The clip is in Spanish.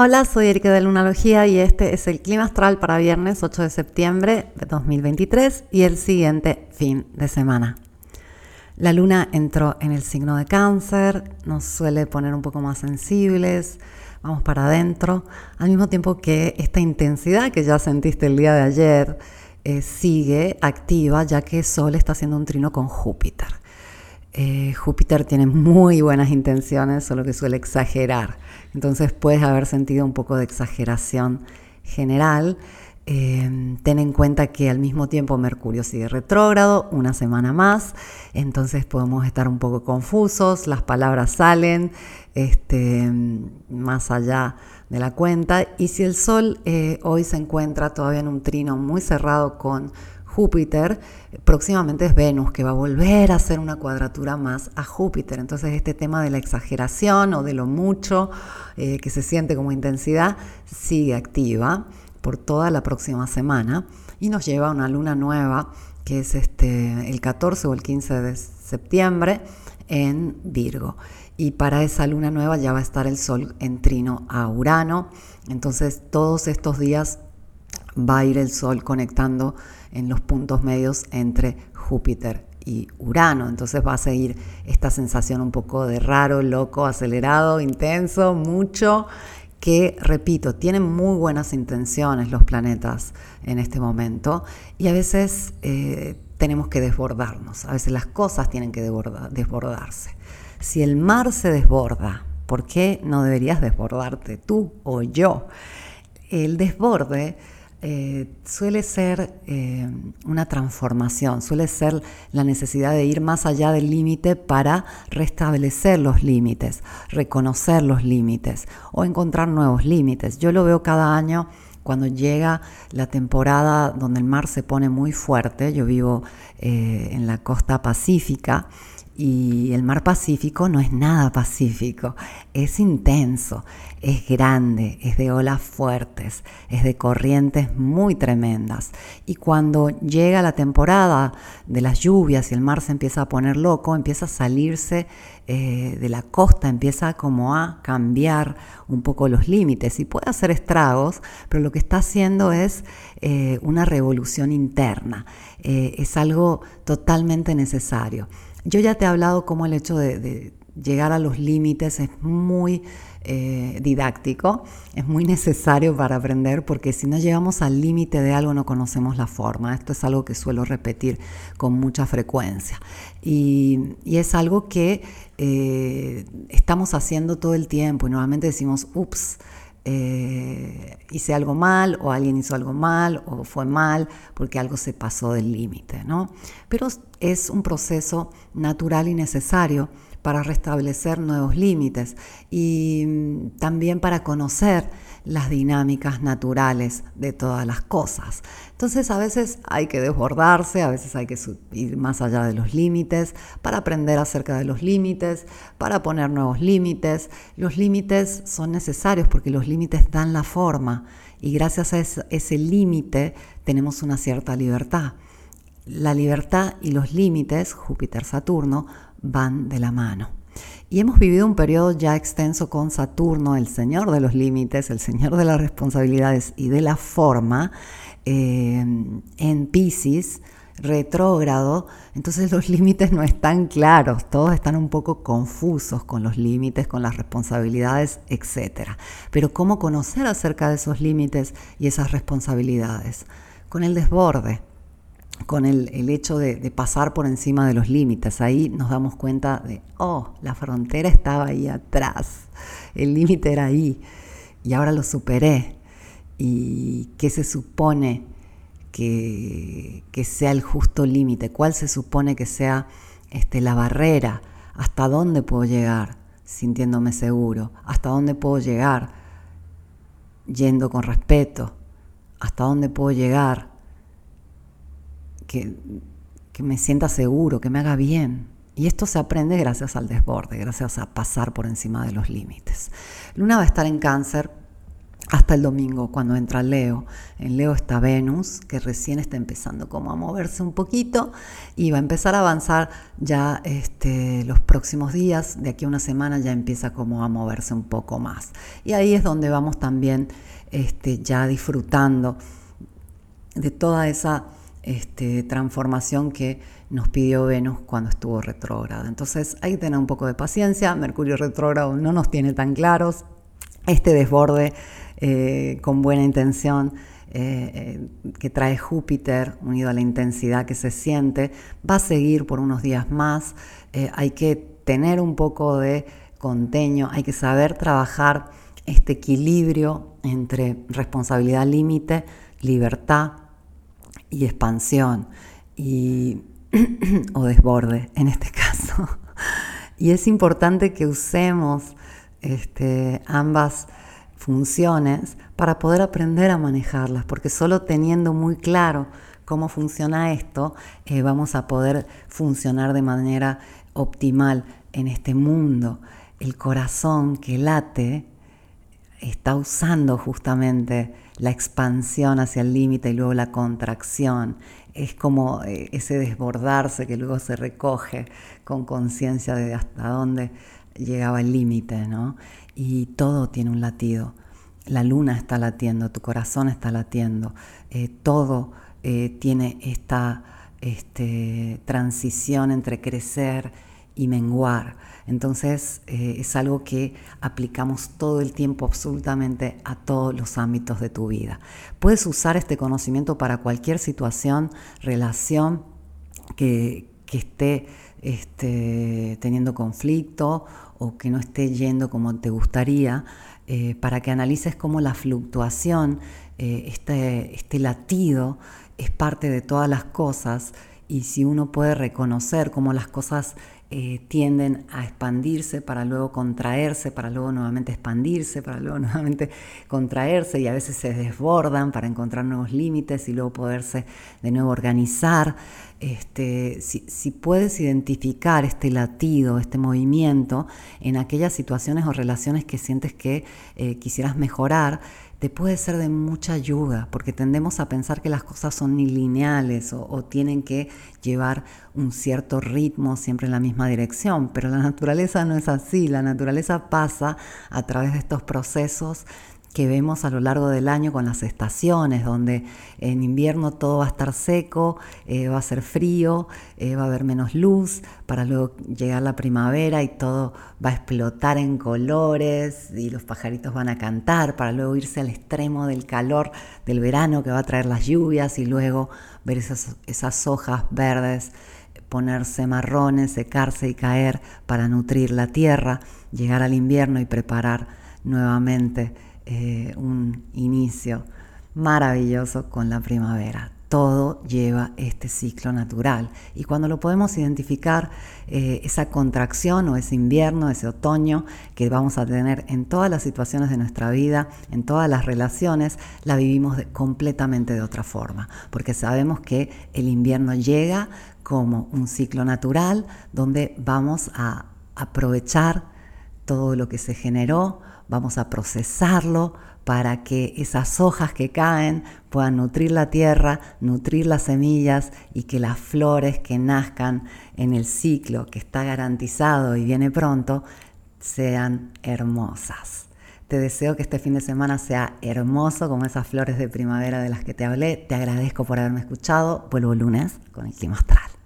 Hola, soy Erika de Lunalogía y este es el clima astral para viernes 8 de septiembre de 2023 y el siguiente fin de semana. La luna entró en el signo de cáncer, nos suele poner un poco más sensibles, vamos para adentro, al mismo tiempo que esta intensidad que ya sentiste el día de ayer eh, sigue activa ya que Sol está haciendo un trino con Júpiter. Eh, Júpiter tiene muy buenas intenciones, solo que suele exagerar. Entonces puedes haber sentido un poco de exageración general. Eh, ten en cuenta que al mismo tiempo Mercurio sigue retrógrado, una semana más, entonces podemos estar un poco confusos, las palabras salen este, más allá de la cuenta. Y si el Sol eh, hoy se encuentra todavía en un trino muy cerrado con Júpiter, próximamente es Venus, que va a volver a hacer una cuadratura más a Júpiter. Entonces este tema de la exageración o de lo mucho eh, que se siente como intensidad sigue activa por toda la próxima semana y nos lleva a una luna nueva que es este, el 14 o el 15 de septiembre en Virgo. Y para esa luna nueva ya va a estar el Sol en trino a Urano. Entonces todos estos días va a ir el Sol conectando en los puntos medios entre Júpiter y Urano. Entonces va a seguir esta sensación un poco de raro, loco, acelerado, intenso, mucho, que, repito, tienen muy buenas intenciones los planetas en este momento y a veces eh, tenemos que desbordarnos, a veces las cosas tienen que desbordarse. Si el mar se desborda, ¿por qué no deberías desbordarte tú o yo? El desborde eh, suele ser eh, una transformación, suele ser la necesidad de ir más allá del límite para restablecer los límites, reconocer los límites o encontrar nuevos límites. Yo lo veo cada año cuando llega la temporada donde el mar se pone muy fuerte. Yo vivo eh, en la costa pacífica y el mar Pacífico no es nada pacífico, es intenso, es grande, es de olas fuertes, es de corrientes muy tremendas. Y cuando llega la temporada de las lluvias y el mar se empieza a poner loco, empieza a salirse eh, de la costa, empieza como a cambiar un poco los límites y puede hacer estragos, pero lo que está haciendo es eh, una revolución interna, eh, es algo totalmente necesario. Yo ya te he hablado cómo el hecho de, llegar a los límites es muy eh, didáctico, es muy necesario para aprender, porque si no llegamos al límite de algo no conocemos la forma. Esto es algo que suelo repetir con mucha frecuencia. Y, es algo que eh, estamos haciendo todo el tiempo y normalmente decimos, ups, eh, hice algo mal o alguien hizo algo mal o fue mal porque algo se pasó del límite, ¿no? Pero es un proceso natural y necesario para restablecer nuevos límites y mm, también para conocer las dinámicas naturales de todas las cosas. Entonces a veces hay que desbordarse, a veces hay que ir más allá de los límites para aprender acerca de los límites, para poner nuevos límites. Los límites son necesarios porque los límites dan la forma y gracias a ese límite tenemos una cierta libertad. La libertad y los límites, Júpiter-Saturno, van de la mano. Y hemos vivido un periodo ya extenso con Saturno, el señor de los límites, el señor de las responsabilidades y de la forma, eh, en Pisces, retrógrado, entonces los límites no están claros, todos están un poco confusos con los límites, con las responsabilidades, etc. Pero ¿cómo conocer acerca de esos límites y esas responsabilidades? Con el desborde con el, hecho de, pasar por encima de los límites. Ahí nos damos cuenta de, oh, la frontera estaba ahí atrás, el límite era ahí y ahora lo superé. ¿Y qué se supone que, sea el justo límite? ¿Cuál se supone que sea este, la barrera? ¿Hasta dónde puedo llegar sintiéndome seguro? ¿Hasta dónde puedo llegar yendo con respeto? ¿Hasta dónde puedo llegar que, me sienta seguro, que me haga bien. Y esto se aprende gracias al desborde, gracias a pasar por encima de los límites. Luna va a estar en cáncer hasta el domingo cuando entra Leo. En Leo está Venus, que recién está empezando como a moverse un poquito y va a empezar a avanzar ya este, los próximos días, de aquí a una semana ya empieza como a moverse un poco más. Y ahí es donde vamos también este, ya disfrutando de toda esa este, transformación que nos pidió Venus cuando estuvo retrógrada. Entonces hay que tener un poco de paciencia, Mercurio retrógrado no nos tiene tan claros, este desborde eh, con buena intención eh, eh, que trae Júpiter, unido a la intensidad que se siente, va a seguir por unos días más. hay que tener un poco de conteño, hay que saber trabajar este equilibrio entre responsabilidad límite, libertad y expansión y, o desborde en este caso. Y es importante que usemos este, ambas funciones para poder aprender a manejarlas, porque solo teniendo muy claro cómo funciona esto, eh, vamos a poder funcionar de manera optimal en este mundo. El corazón que late está usando justamente la expansión hacia el límite y luego la contracción. Es como eh, ese desbordarse que luego se recoge con conciencia de hasta dónde llegaba el límite, ¿no? Y todo tiene un latido. La luna está latiendo, tu corazón está latiendo, eh, todo eh, tiene esta este, transición entre crecer y menguar. Entonces eh, es algo que aplicamos todo el tiempo absolutamente a todos los ámbitos de tu vida. Puedes usar este conocimiento para cualquier situación, relación que, esté este, teniendo conflicto o que no esté yendo como te gustaría, eh, para que analices cómo la fluctuación, eh, este, este latido, es parte de todas las cosas y si uno puede reconocer cómo las cosas eh, tienden a expandirse para luego contraerse, para luego nuevamente expandirse, para luego nuevamente contraerse y a veces se desbordan para encontrar nuevos límites y luego poderse de nuevo organizar. Este, si, puedes identificar este latido, este movimiento en aquellas situaciones o relaciones que sientes que eh, quisieras mejorar, te puede ser de mucha ayuda, porque tendemos a pensar que las cosas son lineales o, tienen que llevar un cierto ritmo siempre en la misma dirección, pero la naturaleza no es así, la naturaleza pasa a través de estos procesos que vemos a lo largo del año con las estaciones, donde en invierno todo va a estar seco, eh, va a ser frío, eh, va a haber menos luz, para luego llegar la primavera y todo va a explotar en colores y los pajaritos van a cantar, para luego irse al extremo del calor del verano que va a traer las lluvias y luego ver esas, esas hojas verdes ponerse marrones, secarse y caer para nutrir la tierra, llegar al invierno y preparar nuevamente eh, un inicio maravilloso con la primavera. Todo lleva este ciclo natural y cuando lo podemos identificar, eh, esa contracción o ese invierno, ese otoño que vamos a tener en todas las situaciones de nuestra vida, en todas las relaciones, la vivimos completamente de otra forma, porque sabemos que el invierno llega como un ciclo natural donde vamos a aprovechar todo lo que se generó, vamos a procesarlo para que esas hojas que caen puedan nutrir la tierra, nutrir las semillas y que las flores que nazcan en el ciclo que está garantizado y viene pronto sean hermosas. Te deseo que este fin de semana sea hermoso como esas flores de primavera de las que te hablé. Te agradezco por haberme escuchado. Vuelvo lunes con el clima astral.